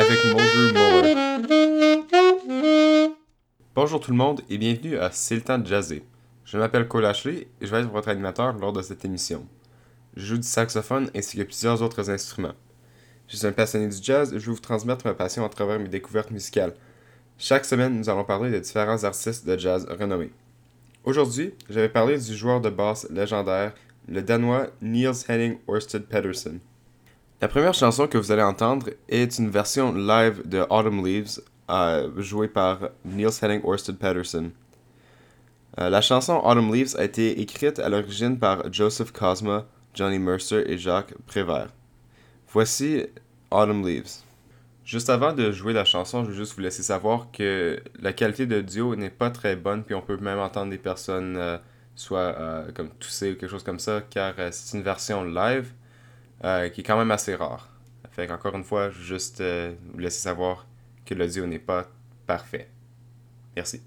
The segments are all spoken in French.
avec Mulgrew Mower. Bonjour tout le monde et bienvenue à C'est le temps de jazzer. Je m'appelle Cole Ashley et je vais être votre animateur lors de cette émission. Je joue du saxophone ainsi que plusieurs autres instruments. Je suis un passionné du jazz et je vais vous transmettre ma passion à travers mes découvertes musicales. Chaque semaine, nous allons parler de différents artistes de jazz renommés. Aujourd'hui, je vais parler du joueur de basse légendaire, le danois Niels Henning Ørsted Pedersen. La première chanson que vous allez entendre est une version live de Autumn Leaves, euh, jouée par Niels Henning Ørsted Pedersen. Euh, la chanson Autumn Leaves a été écrite à l'origine par Joseph Cosma, Johnny Mercer et Jacques Prévert. Voici Autumn Leaves. Juste avant de jouer la chanson, je veux juste vous laisser savoir que la qualité de duo n'est pas très bonne, puis on peut même entendre des personnes euh, soit comme tousser ou quelque chose comme ça, car c'est une version live qui est quand même assez rare. Fait qu'encore une fois, juste vous laisser savoir que l'audio n'est pas parfait. Merci.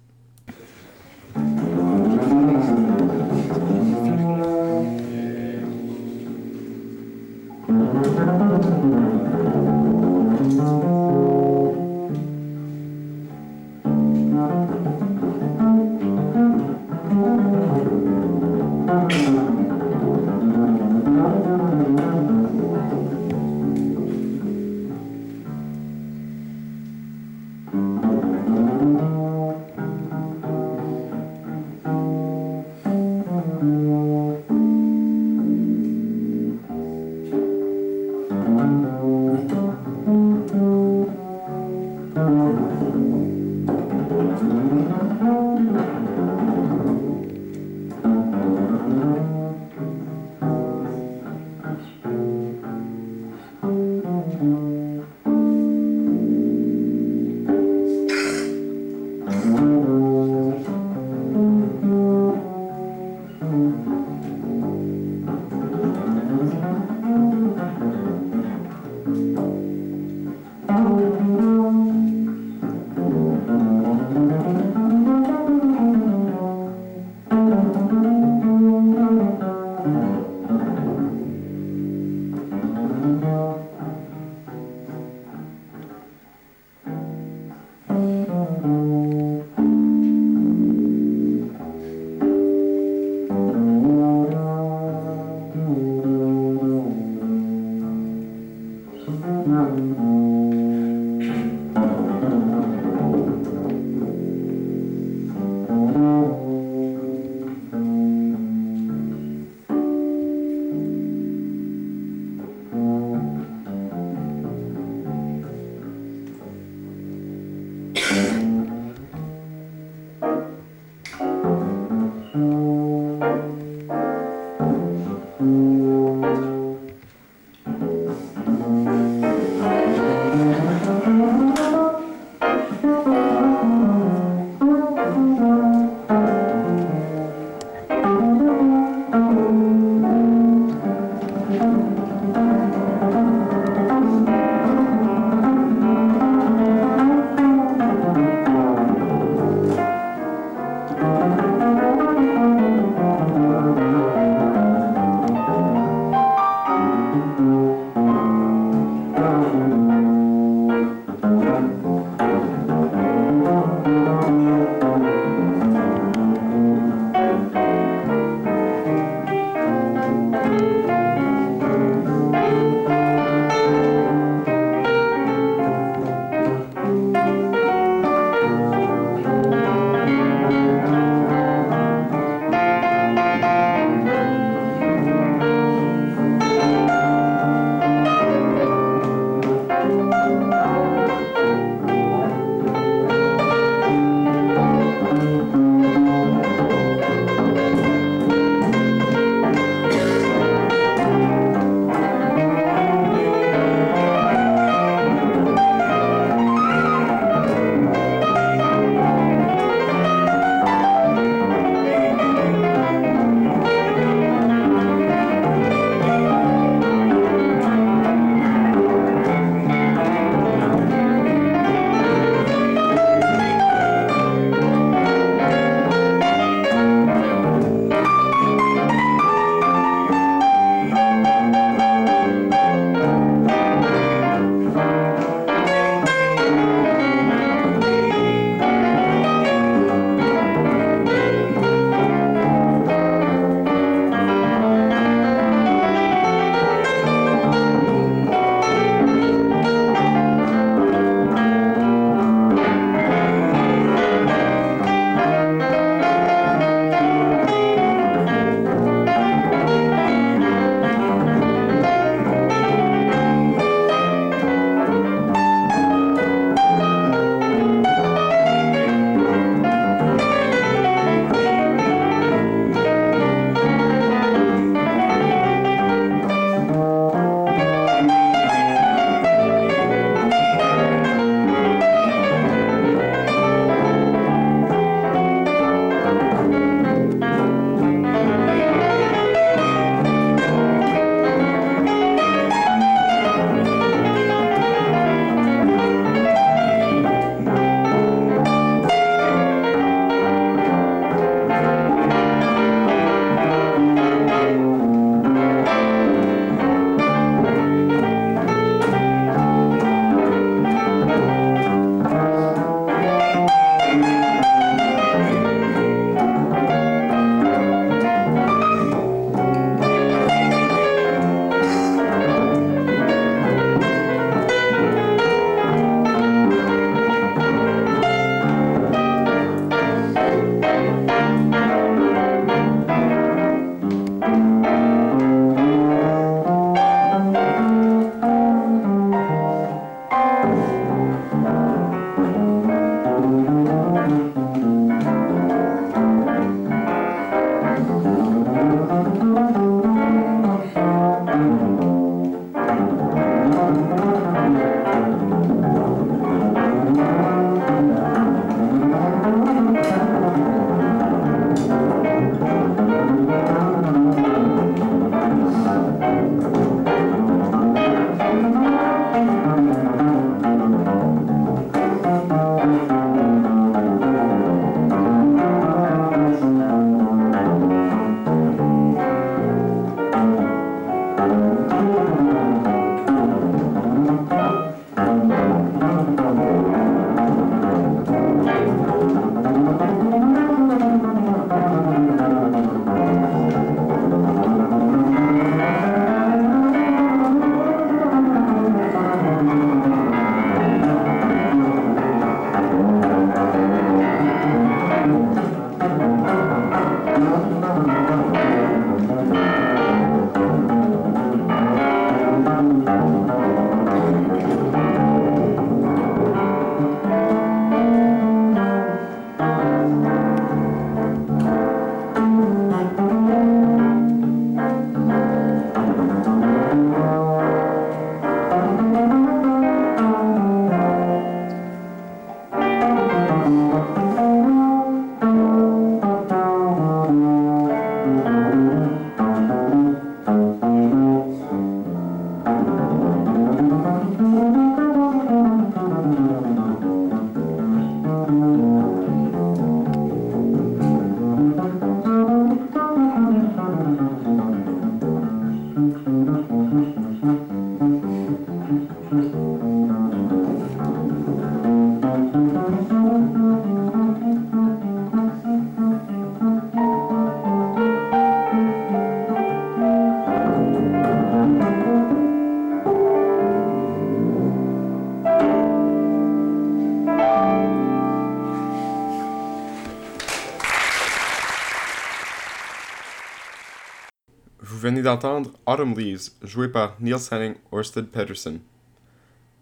D'entendre Autumn Leaves, joué par Niels Henning Orsted Pedersen.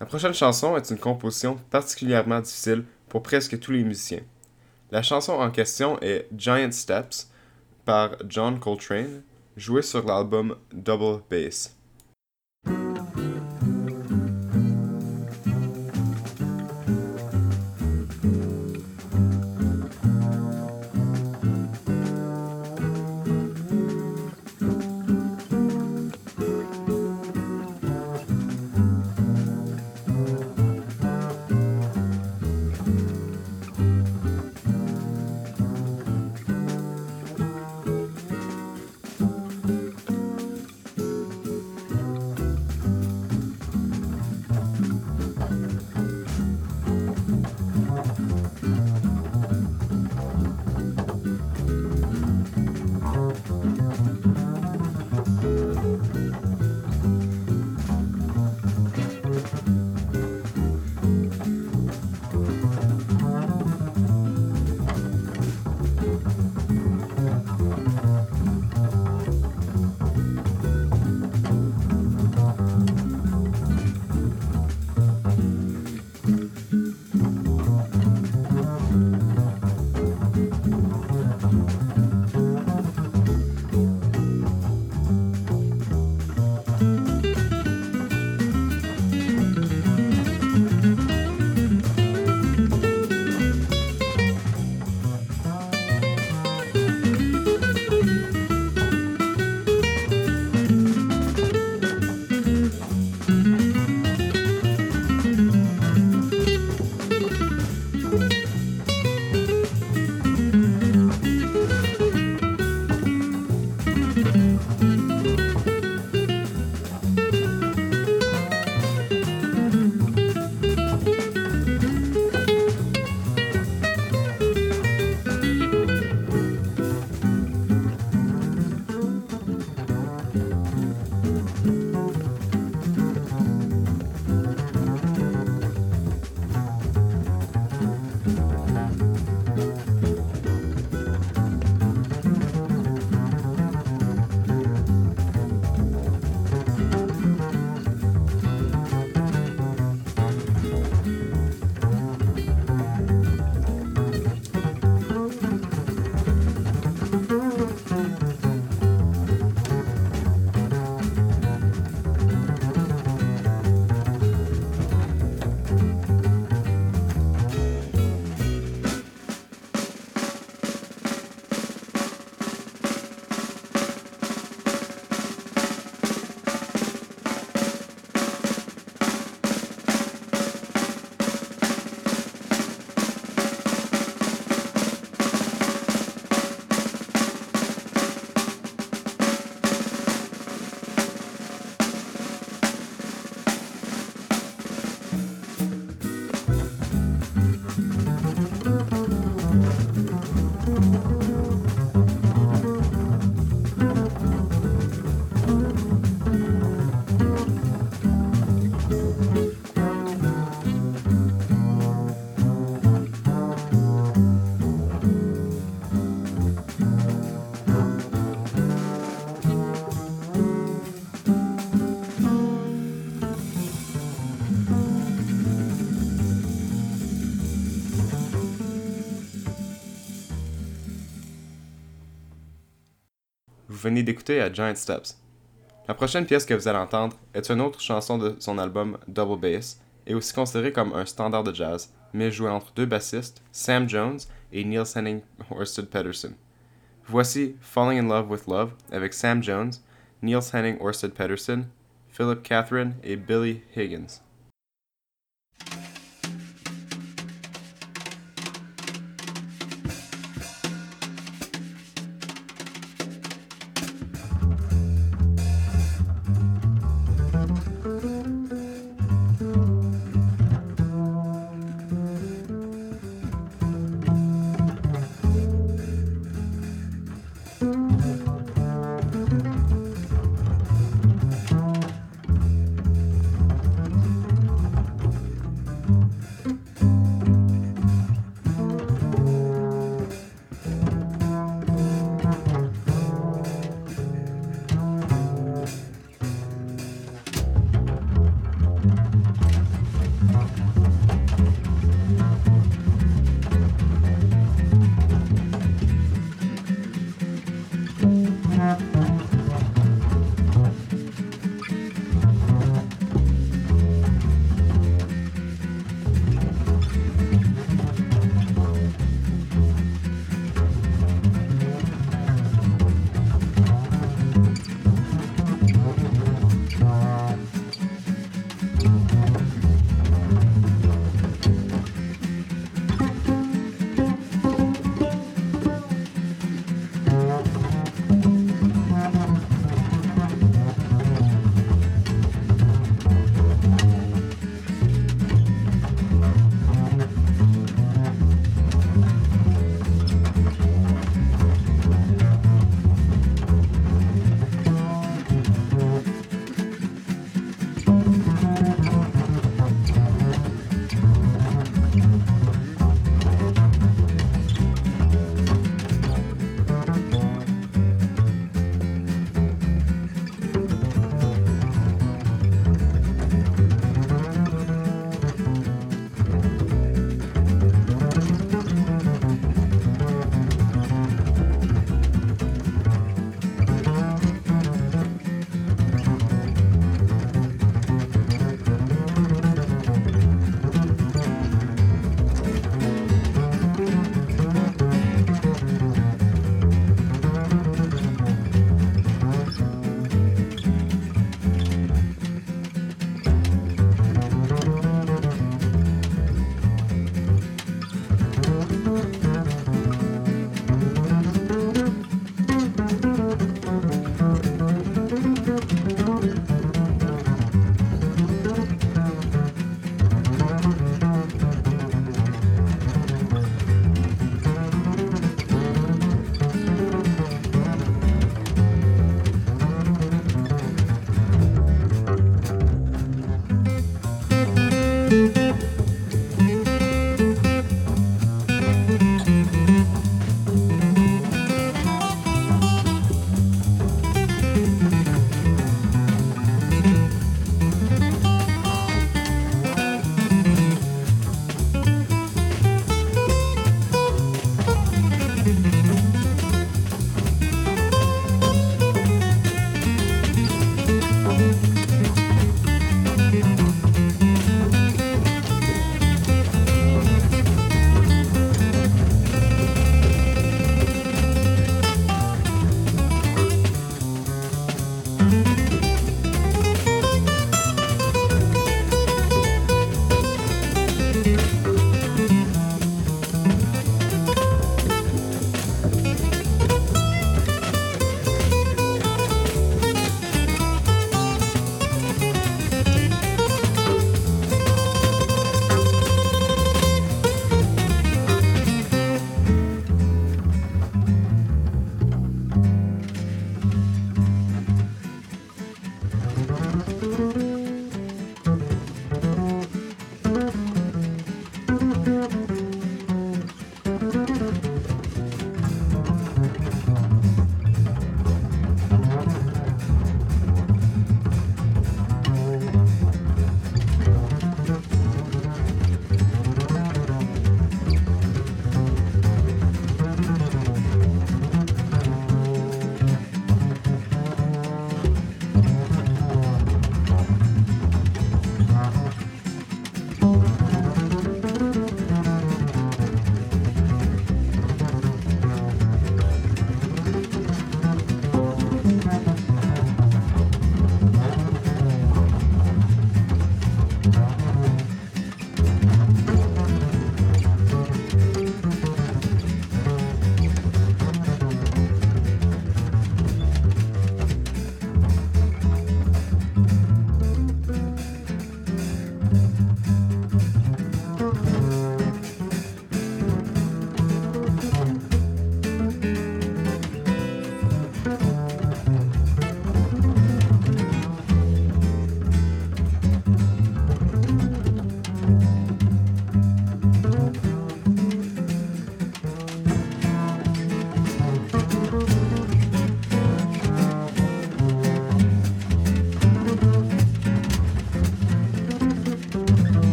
La prochaine chanson est une composition particulièrement difficile pour presque tous les musiciens. La chanson en question est Giant Steps par John Coltrane, jouée sur l'album Double Bass. Venez d'écouter à Giant Steps. La prochaine pièce que vous allez entendre est une autre chanson de son album Double Bass et aussi considérée comme un standard de jazz, mais jouée entre deux bassistes, Sam Jones et Neil Henning Orsted Pedersen. Voici Falling in Love with Love avec Sam Jones, Neil Henning Orsted Pedersen, Philip Catherine et Billy Higgins.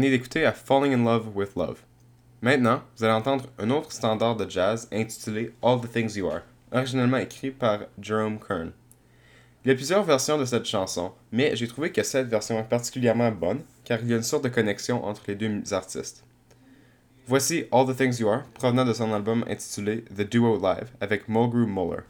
Venez d'écouter à Falling in Love with Love. Maintenant, vous allez entendre un autre standard de jazz intitulé All the Things You Are, originellement écrit par Jerome Kern. Il y a plusieurs versions de cette chanson, mais j'ai trouvé que cette version est particulièrement bonne car il y a une sorte de connexion entre les deux artistes. Voici All the Things You Are, provenant de son album intitulé The Duo Live avec Mulgrew Muller.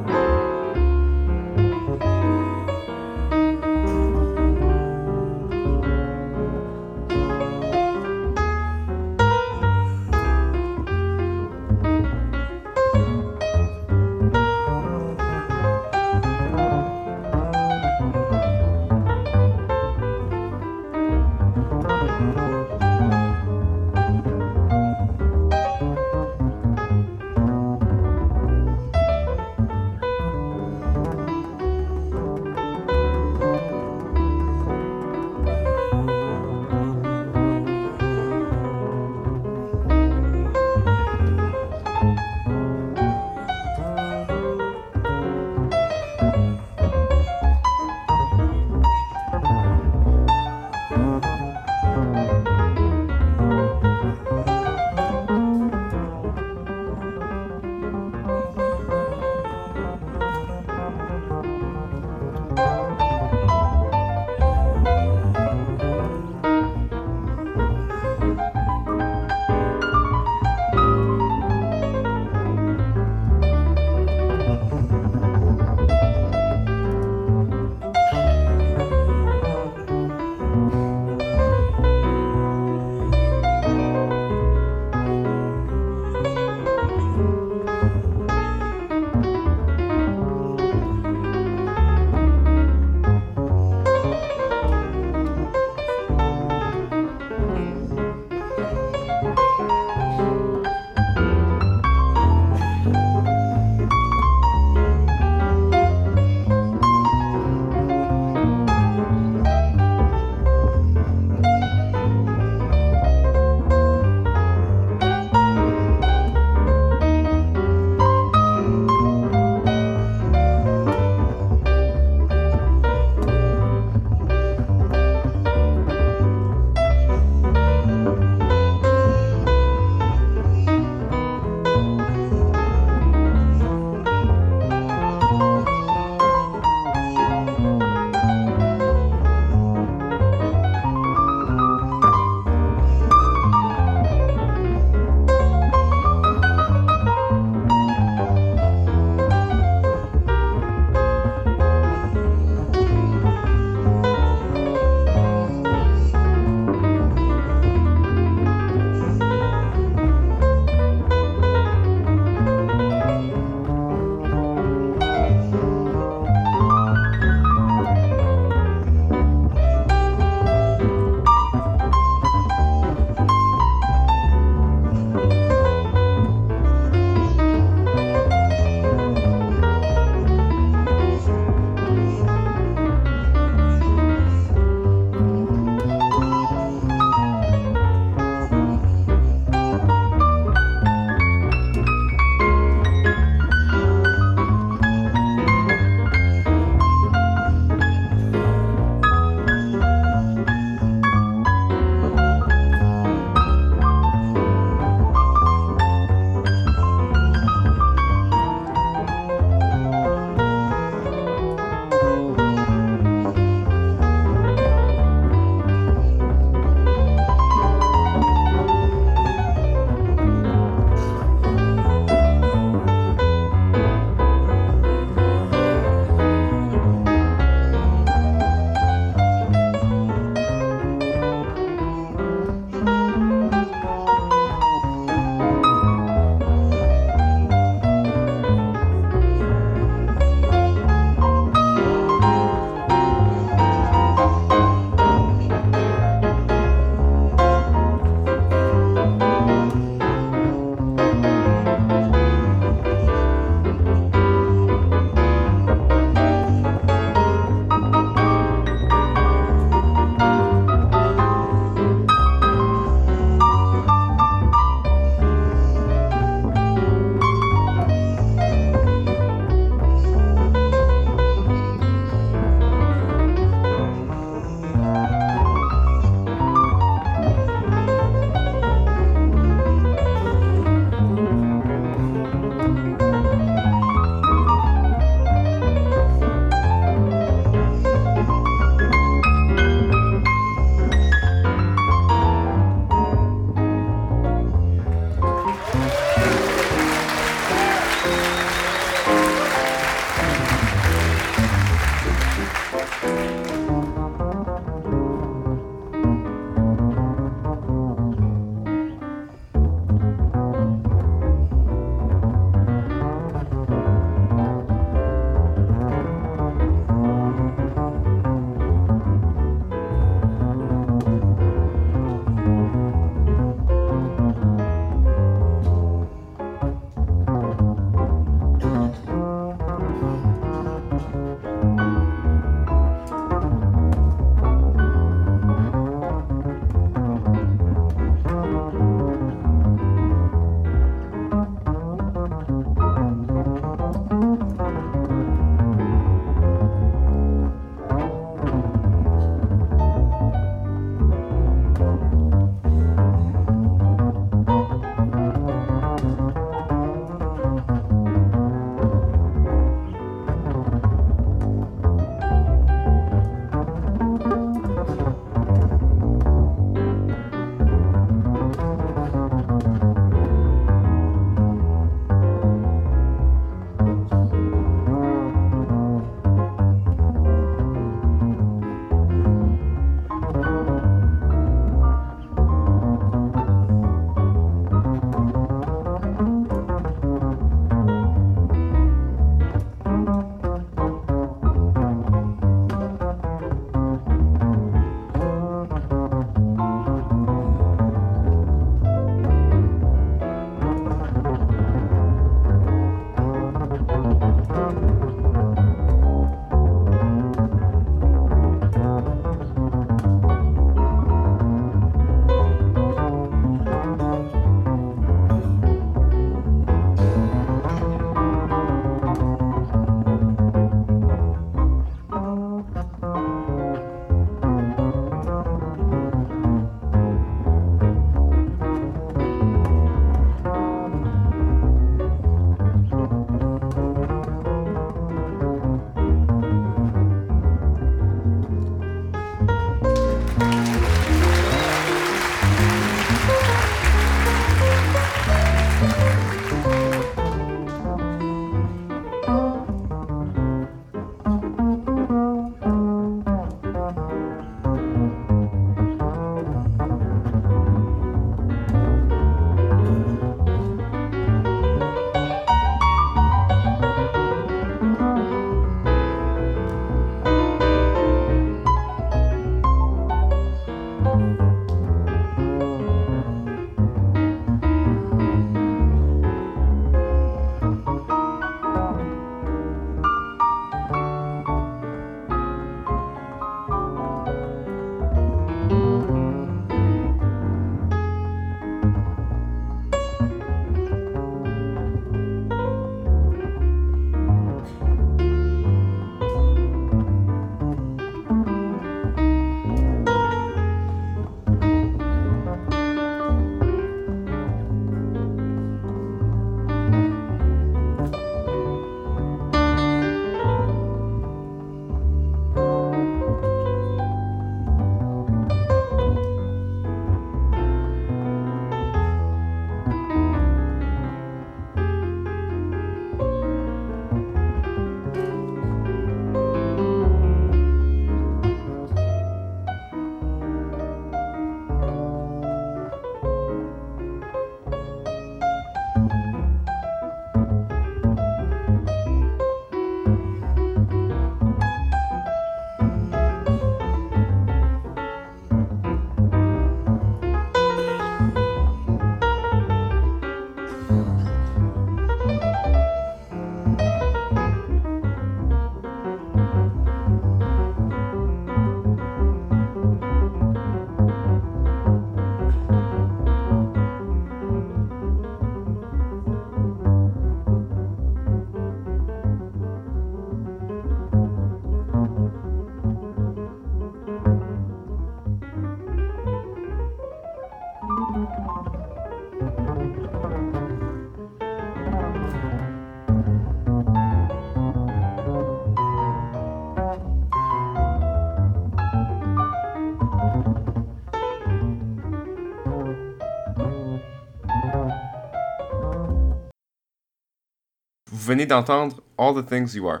Venez d'entendre All the Things You Are.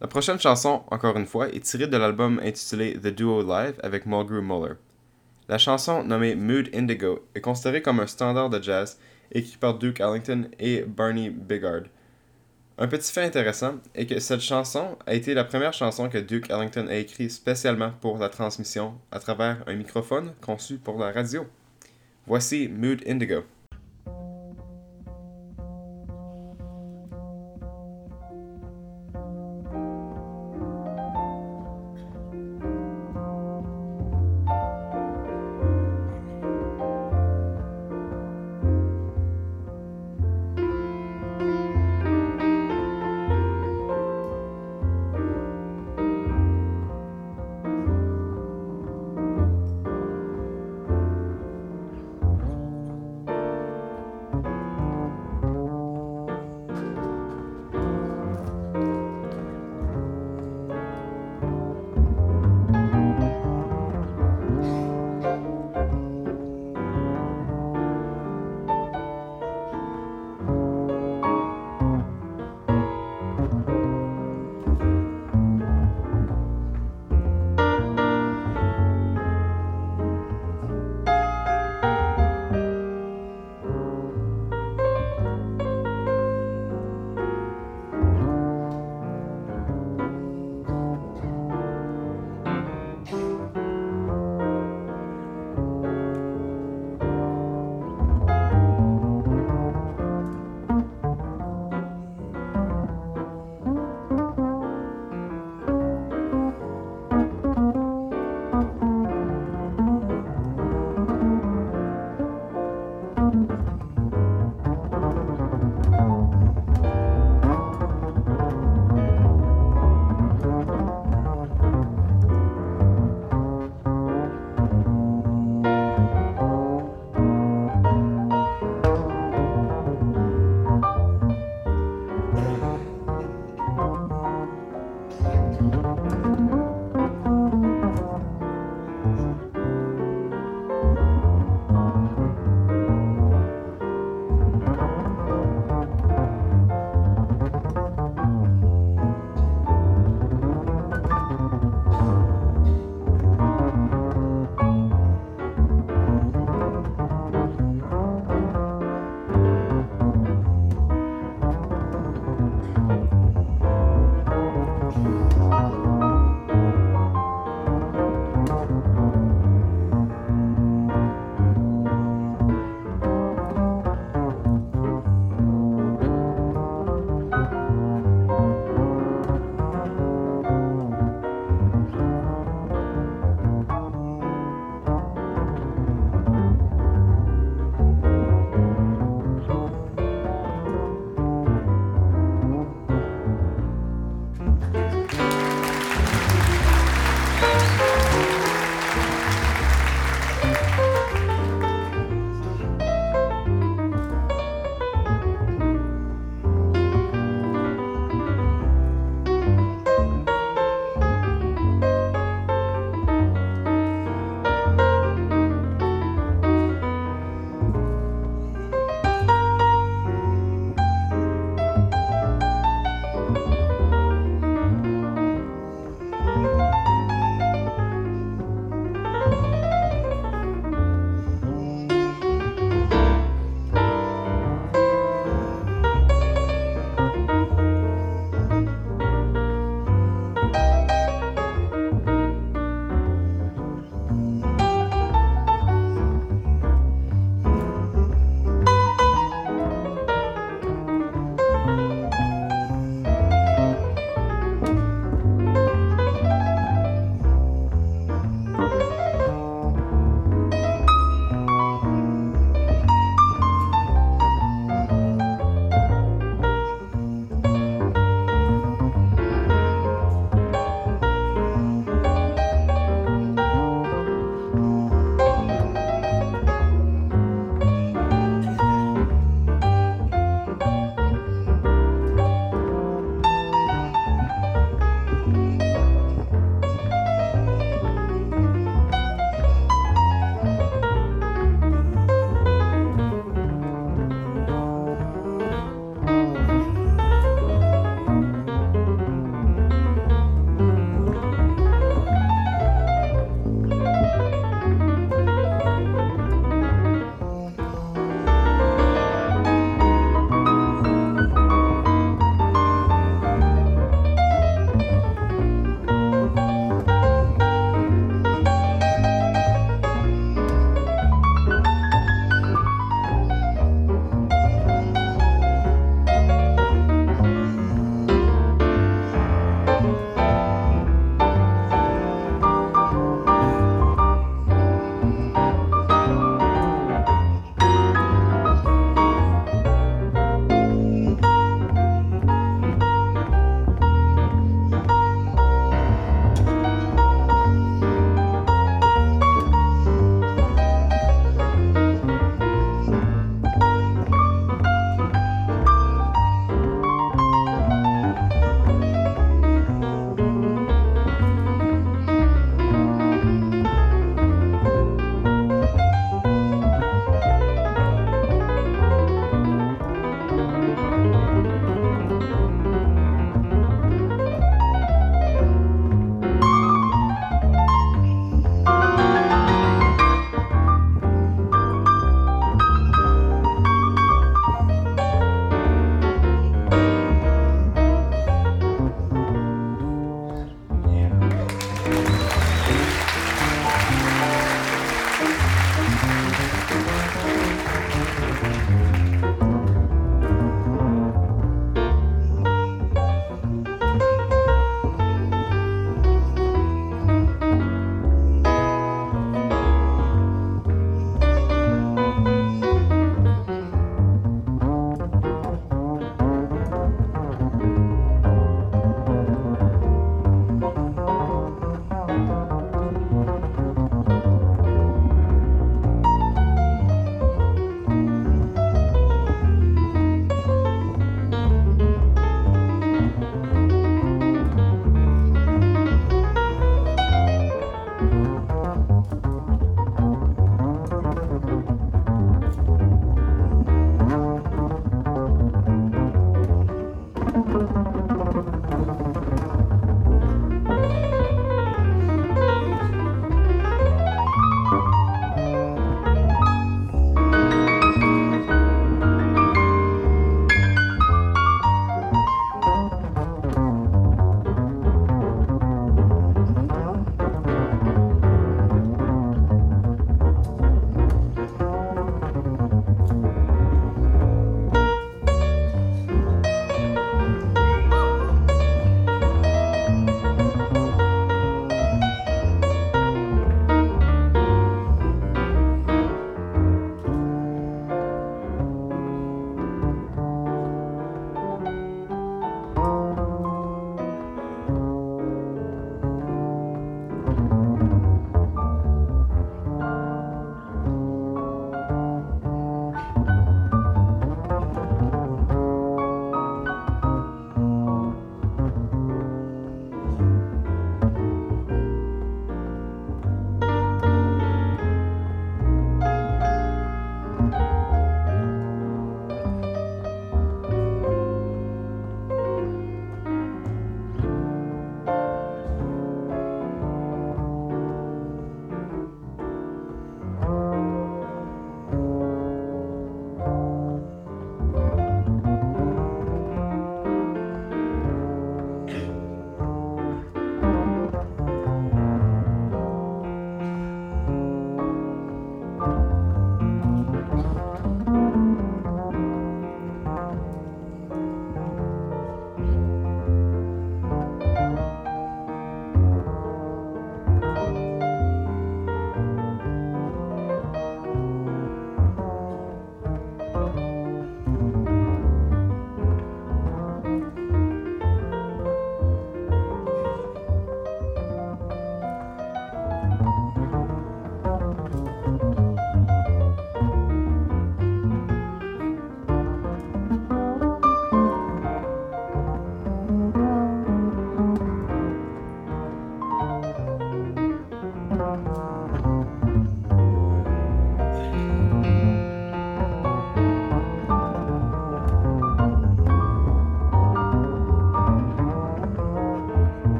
La prochaine chanson, encore une fois, est tirée de l'album intitulé The Duo Live avec Mulgrew Muller. La chanson, nommée Mood Indigo, est considérée comme un standard de jazz écrit par Duke Ellington et Barney Bigard. Un petit fait intéressant est que cette chanson a été la première chanson que Duke Ellington a écrite spécialement pour la transmission à travers un microphone conçu pour la radio. Voici Mood Indigo.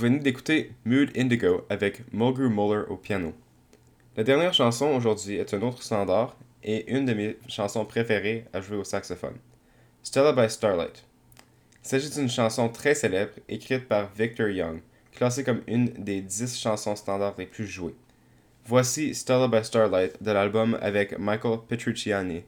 Venez d'écouter Mood Indigo avec Mulgrew Muller au piano. La dernière chanson aujourd'hui est un autre standard et une de mes chansons préférées à jouer au saxophone. Stella by Starlight. Il s'agit d'une chanson très célèbre écrite par Victor Young, classée comme une des 10 chansons standards les plus jouées. Voici Stella by Starlight de l'album avec Michael Petrucciani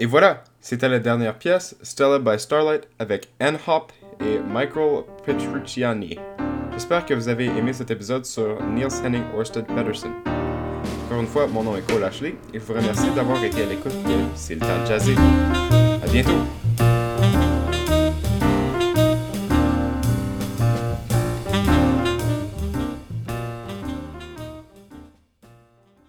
Et voilà, c'était la dernière pièce, Stella by Starlight, avec Anne Hop et Michael Petrucciani. J'espère que vous avez aimé cet épisode sur Niels Henning Orsted Pedersen. Encore une fois, mon nom est Cole Ashley et je vous remercie d'avoir été à l'écoute de C'est le temps de jazzer. À bientôt!